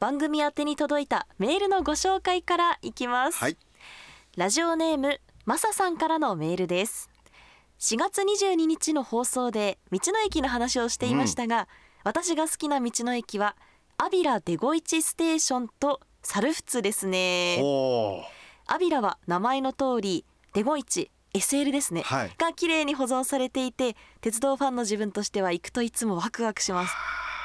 番組宛てに届いたメールのご紹介からいきます、はい。ラジオネームまささんからのメールです。4月22日の放送で道の駅の話をしていましたが、私が好きな道の駅はアビラデゴイチステーションとサルフツですね。アビラは名前の通りデゴイチ SL ですね、はい。が綺麗に保存されていて鉄道ファンの自分としては行くといつもワクワクします。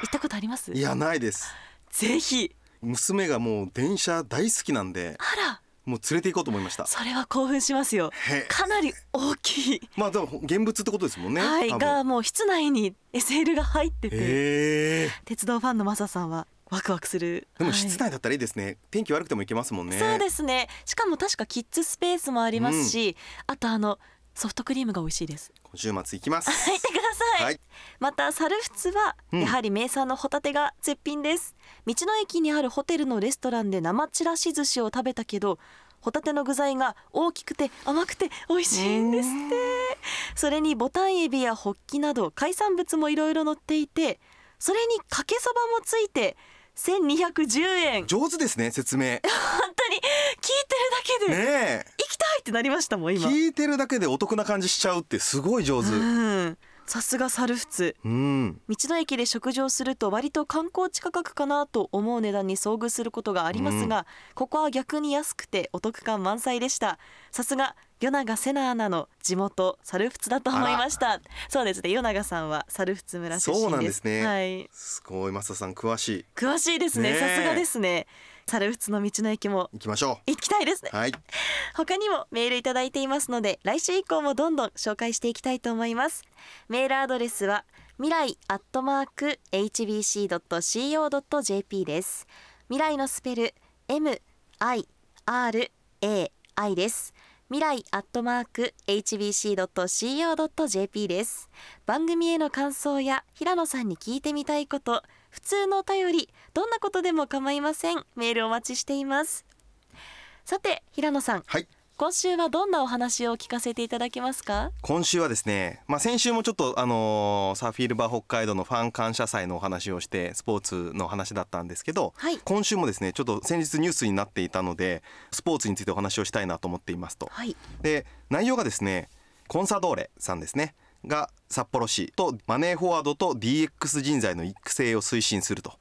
行ったことあります？いやないですぜひ。娘がもう電車大好きなんであら。もう連れて行こうと思いました。それは興奮しますよ。へ。かなり大きい、まあでも現物ってことですもんねはいがもう室内に SL が入ってて鉄道ファンのマサさんはワクワクする。でもはい。室内だったらいいですね、天気悪くても行けますもんね。そうですねしかも確かキッズスペースもありますし、あとあのソフトクリームが美味しいです今週末行きます入ってください、はい。またサルフツはうん。やはり名産のホタテが絶品です、道の駅にあるホテルのレストランで生ちらし寿司を食べたけどホタテの具材が大きくて甘くて美味しいんですって。それにボタンエビやホッキなど海産物もいろいろ乗っていてそれにかけそばもついて1210円。上手ですね説明。ね 本当に聞いてるだけで、え。行きたいってなりましたもん今。聞いてるだけでお得な感じしちゃうってすごい上手。うんさすがサルフツうん。道の駅で食事をすると割と観光地価格かなと思う値段に遭遇することがありますが、ここは逆に安くてお得感満載でした。さすが与永瀬名アナの地元サルフツだと思いました。そうですね与永さんはサルフツ村出身ですそうなんですねはいすごいマサさん詳しい詳しいですねさすがですねサルフツの道の駅も行きましょ行きたいですね。うはい。他にもメールいただいていますので来週以降もどんどん紹介していきたいと思います。メールアドレスは未来アットマーク hbc.co.jp です。未来のスペル MIRAI です。未来アットマーク hbc.co.jp です。番組への感想や平野さんに聞いてみたいこと普通のお便りどんなことでも構いません。メールお待ちしています。さて平野さん。はい。今週はどんなお話を聞かせていただけますか？今週はですね、まあ、先週もちょっと、あのーサーフィールバー北海道のファン感謝祭のお話をしてスポーツの話だったんですけど、はい。今週もですねちょっと先日ニュースになっていたのでスポーツについてお話をしたいなと思っていますと。はい。で内容がですねコンサドーレさんですねが札幌市とマネーフォワードと DX 人材の育成を推進すると。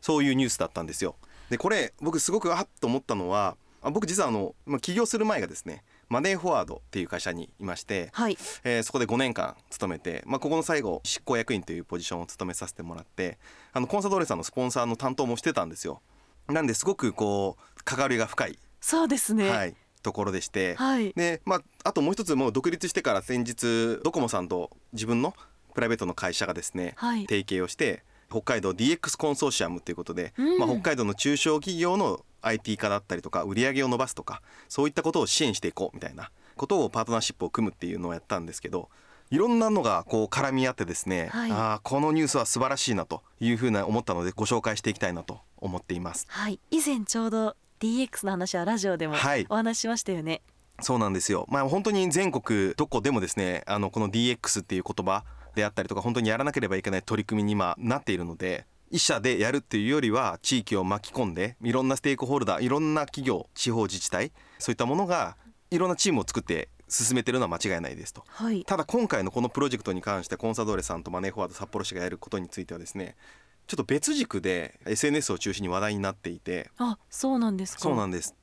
そういうニュースだったんですよ。でこれ僕すごくあっと思ったのはあ僕実はあの、まあ、起業する前がですねマネーフォワードっていう会社にいまして、はい。えーそこで5年間勤めて、まあ、ここの最後執行役員というポジションを務めさせてもらってあのコンサドーレさんのスポンサーの担当もしてたんですよ。なんですごくこう関わりが深い、そうですね。はい、ところでして、はい。で、まあ、あともう一つもう独立してから先日ドコモさんと自分のプライベートの会社がですね、はい。提携をして北海道 DX コンソーシアムということで、うん。まあ、北海道の中小企業の IT 化だったりとか売り上げを伸ばすとかそういったことを支援していこうみたいなことをパートナーシップを組むっていうのをやったんですけどいろんなのがこう絡み合ってですね、はい。ああこのニュースは素晴らしいなというふうな思ったのでご紹介していきたいなと思っています。はい。以前ちょうど DX の話はラジオでもはいお話ししましたよね、そうなんですよ。まあ本当に全国どこでもですね、あのこの DX っていう言葉であったりとか本当にやらなければいけない取り組みに今なっているので。一社でやるっていうよりは地域を巻き込んでいろんなステークホルダーいろんな企業地方自治体そういったものがいろんなチームを作って進めてるのは間違いないですとはいただ今回のこのプロジェクトに関してコンサドーレさんとマネーフォワード札幌市がやることについてはですねちょっと別軸で SNS を中心に話題になっていて。あそうなんですか。そうなんです。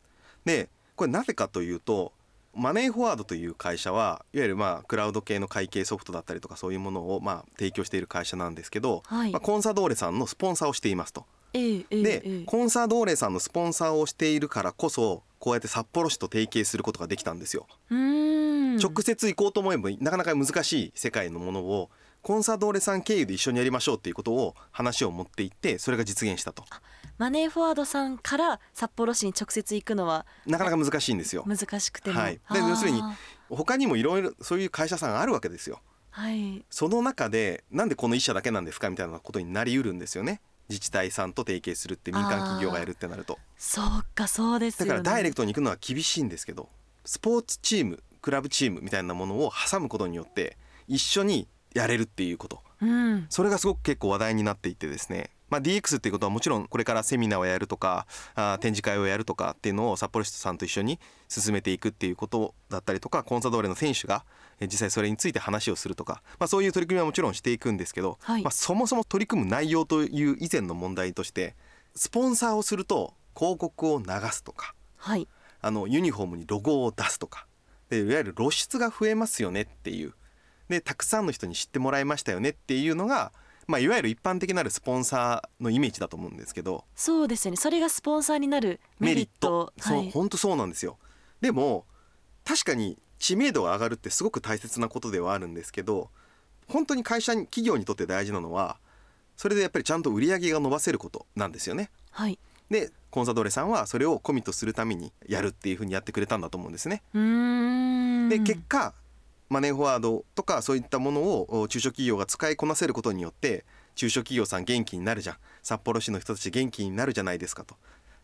でこれなぜかというとマネーフォワードという会社はいわゆるまあクラウド系の会計ソフトだったりとかそういうものをまあ提供している会社なんですけど、はい。まあ、コンサドーレさんのスポンサーをしていますと。ええええで、え。えコンサドーレさんのスポンサーをしているからこそこうやって札幌市と提携することができたんですよ。うーん。直接行こうと思えばなかなか難しい世界のものをコンサドーレさん経由で一緒にやりましょうっていうことを話を持っていってそれが実現したと。マネーフォワードさんから札幌市に直接行くのはなかなか難しいんですよ。難しくても、はいで要するに他にもいろいろそういう会社さんがあるわけですよ。はいその中でなんでこの一社だけなんですかみたいなことになりうるんですよね。自治体さんと提携するって民間企業がやるってなるとそうかそうですよねだからダイレクトに行くのは厳しいんですけどスポーツチームクラブチームみたいなものを挟むことによって一緒にやれるっていうこと。うん。それがすごく結構話題になっていてですね、まあ、DX っていうことはもちろんこれからセミナーをやるとかあー展示会をやるとかっていうのを札幌市さんと一緒に進めていくっていうことだったりとかコンサドーレの選手がえー実際それについて話をするとか、まあ、そういう取り組みはもちろんしていくんですけど、はい。まあ、そもそも取り組む内容という以前の問題としてスポンサーをすると広告を流すとかはい。あのユニフォームにロゴを出すとか。でいわゆる露出が増えますよねっていうでたくさんの人に知ってもらいましたよねっていうのが、まあ、いわゆる一般的なるスポンサーのイメージだと思うんですけど。そうですよね。それがスポンサーになるメリット。そう、はい、本当そうなんですよ。でも確かに知名度が上がるってすごく大切なことではあるんですけど本当に会社に企業にとって大事なのはそれでやっぱりちゃんと売り上げが伸ばせることなんですよね。はい、でコンサドーレさんはそれをコミットするためにやるっていうふうにやってくれたんだと思うんですね。で結果マネーフォワードとかそういったものをお中小企業が使いこなせることによって中小企業さん元気になるじゃん。札幌市の人たち元気になるじゃないですかと。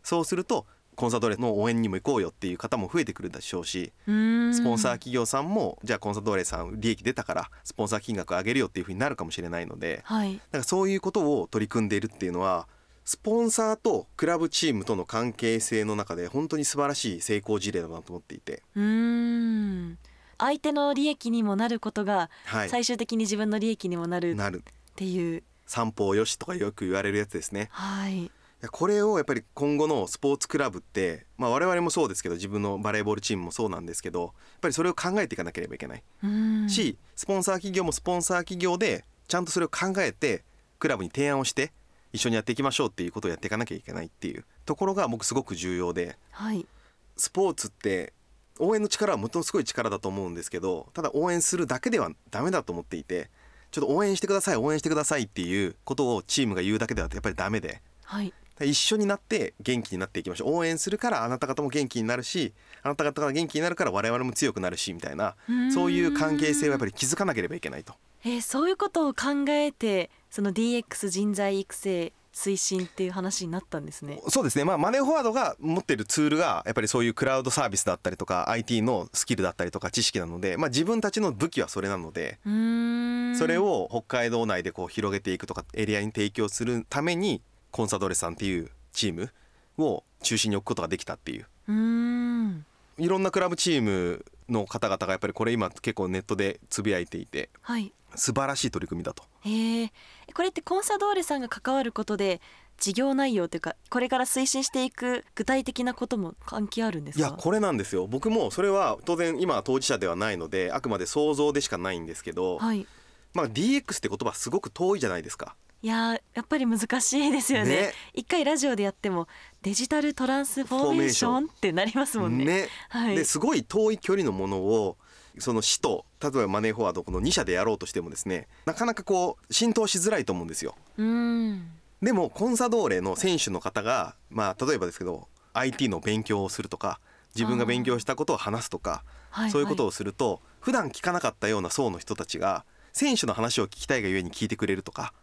そうするとコンサドーレの応援にも行こうよっていう方も増えてくるでしょうしスポンサー企業さんもじゃあコンサドーレさん利益出たからスポンサー金額上げるよっていうふうになるかもしれないのではい。だからそういうことを取り組んでいるっていうのはスポンサーとクラブチームとの関係性の中で本当に素晴らしい成功事例だなと思っていて、うーん相手の利益にもなることがはい、最終的に自分の利益にもなる。っていう。三方よしとかよく言われるやつですね。はい。これをやっぱり今後のスポーツクラブって、まあ、我々もそうですけど自分のバレーボールチームもそうなんですけどやっぱりそれを考えていかなければいけない、しスポンサー企業もスポンサー企業でちゃんとそれを考えてクラブに提案をして一緒にやっていきましょうっていうことをやっていかなきゃいけないっていうところが僕すごく重要で。はい。スポーツって応援の力はものすごい力だと思うんですけどただ応援するだけではダメだと思っていてちょっと応援してください応援してくださいっていうことをチームが言うだけではやっぱりダメではい。一緒になって元気になっていきましょう。応援するからあなた方も元気になるしあなた方が元気になるから我々も強くなるしみたいなそういう関係性をやっぱり築かなければいけないと。えーそういうことを考えてその DX 人材育成推進っていう話になったんですね。そうですね。まあマネーフォワードが持ってるツールがやっぱりそういうクラウドサービスだったりとか IT のスキルだったりとか知識なのでまあ自分たちの武器はそれなのでそれを北海道内でこう広げていくとかエリアに提供するためにコンサドーレさんっていうチームを中心に置くことができたっていう。うーん。いろんなクラブチームの方々がやっぱりこれ今結構ネットでつぶやいていて。はい素晴らしい取り組みだと。えー、これってコンサドーレさんが関わることで事業内容というかこれから推進していく具体的なことも関係あるんですか？いやこれなんですよ。僕もそれは当然今は当事者ではないのであくまで想像でしかないんですけど、はい。まあ DX って言葉すごく遠いじゃないですか。いやーやっぱり難しいですよね。ね。一回ラジオでやってもデジタルトランスフォーメーションってなりますもんね。はい。ですごい遠い距離のものをその市と例えばマネーフォワードこの2社でやろうとしてもですねなかなかこう浸透しづらいと思うんですよ。うーん。でもコンサドーレの選手の方がまあ例えばですけど IT の勉強をするとか自分が勉強したことを話すとかはいそういうことををすると普段聞かなかったような層の人たちが選手の話を聞きたいがゆえに聞いてくれるとか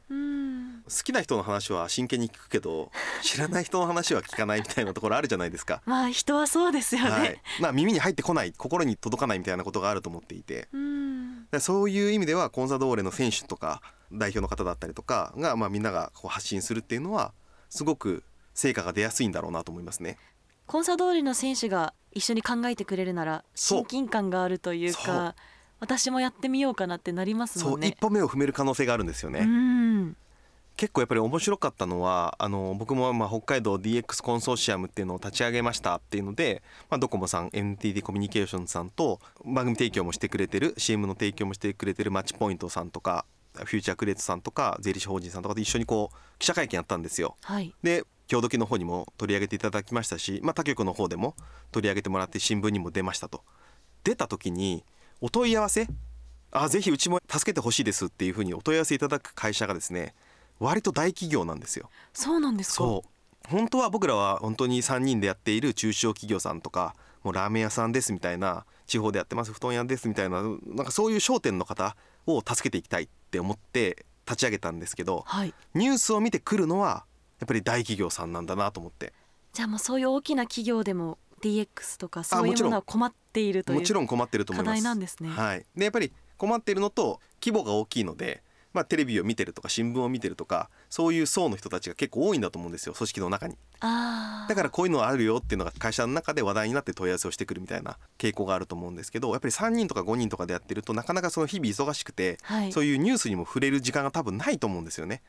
好きな人の話は真剣に聞くけど知らない人の話は聞かないみたいなところあるじゃないですか。まあ人はそうですよね、はい、まあ耳に入ってこない心に届かないみたいなことがあると思っていて。そういう意味ではコンサドーレの選手とか代表の方だったりとかが、まあ、みんながこう発信するっていうのはすごく成果が出やすいんだろうなと思いますね。コンサドーレの選手が一緒に考えてくれるなら親近感があるというか私もやってみようかなってなりますそもね。う。ん一歩目を踏める可能性があるんですよね。結構やっぱり面白かったのはあの僕もまあ北海道 DX コンソーシアムっていうのを立ち上げましたっていうので、まあ、ドコモさん NTT コミュニケーションさんと番組提供もしてくれてる CM の提供もしてくれてるマッチポイントさんとかフューチャークレートさんとか税理士法人さんとかで一緒にこう記者会見やったんですよ。はいで今日時の方にも取り上げていただきましたし、まあ、他局の方でも取り上げてもらって新聞にも出ましたと出た時にお問い合わせあぜひうちも助けてほしいですっていうふうにお問い合わせいただく会社がですね割と大企業なんですよ。そうなんですか？そう。本当は僕らは本当に3人でやっている中小企業さんとかもうラーメン屋さんですみたいな地方でやってます布団屋ですみたいななんかそういう商店の方を助けていきたいって思って立ち上げたんですけど、はい。ニュースを見てくるのはやっぱり大企業さんなんだなと思って。じゃあもうそういう大きな企業でも DX とかそういうものは困っているというもちろん困ってると思います。課題なんですね。はい、でやっぱり困っているのと規模が大きいので、まあ、テレビを見てるとか新聞を見てるとかそういう層の人たちが結構多いんだと思うんですよ組織の中に。だからこういうのあるよっていうのが会社の中で話題になって問い合わせをしてくるみたいな傾向があると思うんですけどやっぱり3人とか5人とかでやってるとなかなかその日々忙しくて、はい。そういうニュースにも触れる時間が多分ないと思うんですよね。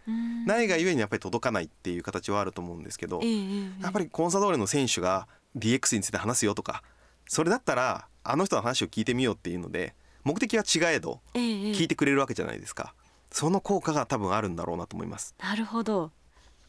ないがゆえにやっぱり届かないっていう形はあると思うんですけど、ええええやっぱりコンサドーレの選手が DX について話すよとかそれだったらあの人の話を聞いてみようっていうので目的は違えど聞いてくれるわけじゃないですか。その効果が多分あるんだろうなと思います。なるほど。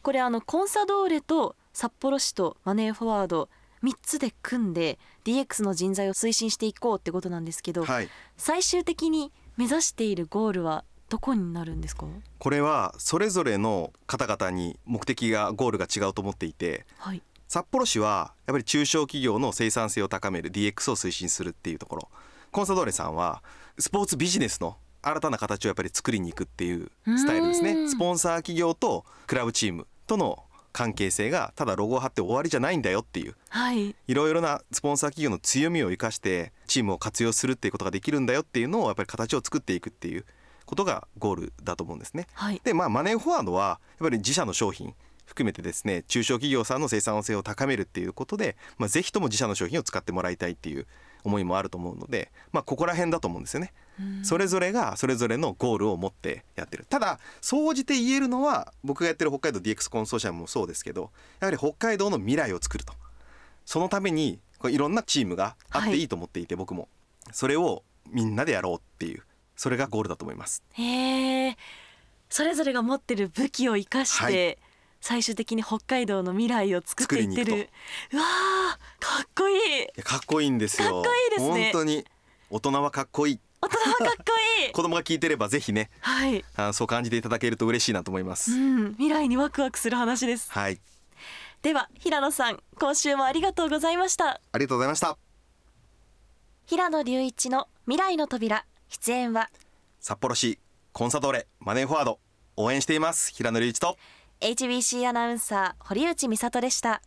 これあのコンサドーレと札幌市とマネーフォワード3つで組んで DX の人材を推進していこうってことなんですけど、はい、最終的に目指しているゴールはどこになるんですか？これはそれぞれの方々に目的がゴールが違うと思っていてはい。札幌市はやっぱり中小企業の生産性を高める DX を推進するっていうところ。コンサドーレさんはスポーツビジネスの新たな形をやっぱり作りに行くっていうスタイルですね。スポンサー企業とクラブチームとの関係性がただロゴを貼って終わりじゃないんだよっていう。はい。いろいろなスポンサー企業の強みを生かしてチームを活用するっていうことができるんだよっていうのをやっぱり形を作っていくっていうことがゴールだと思うんですね。はい。でまあマネーフォワードはやっぱり自社の商品含めてですね中小企業さんの生産性を高めるっていうことで、まあ、ぜひとも自社の商品を使ってもらいたいっていう思いもあると思うので、まあ、ここら辺だと思うんですよね。それぞれがそれぞれのゴールを持ってやってる。ただ総じて言えるのは僕がやってる北海道 DX コンソーシアムもそうですけどやはり北海道の未来を作ると。そのためにこういろんなチームがあってい。いと思っていて、僕も。それをみんなでやろうっていうそれがゴールだと思います。へえそれぞれが持ってる武器を生かして、は最終的に北海道の未来を作っていってる。うわーかっこいい。いやかっこいいんですよ。かっこいいですね。本当に。大人はかっこいい。大人はかっこいい。子供が聞いてればぜひね。はい、あそう感じていただけると嬉しいなと思いまうす。ん、未来にワクワクする話です。はい、では平野さん今週もありがとうございました。ありがとうございました。平野隆一の未来の扉。出演は？札幌市コンサドーレマネーフォワード。応援しています。平野隆一と HBC アナウンサー堀内美里でした。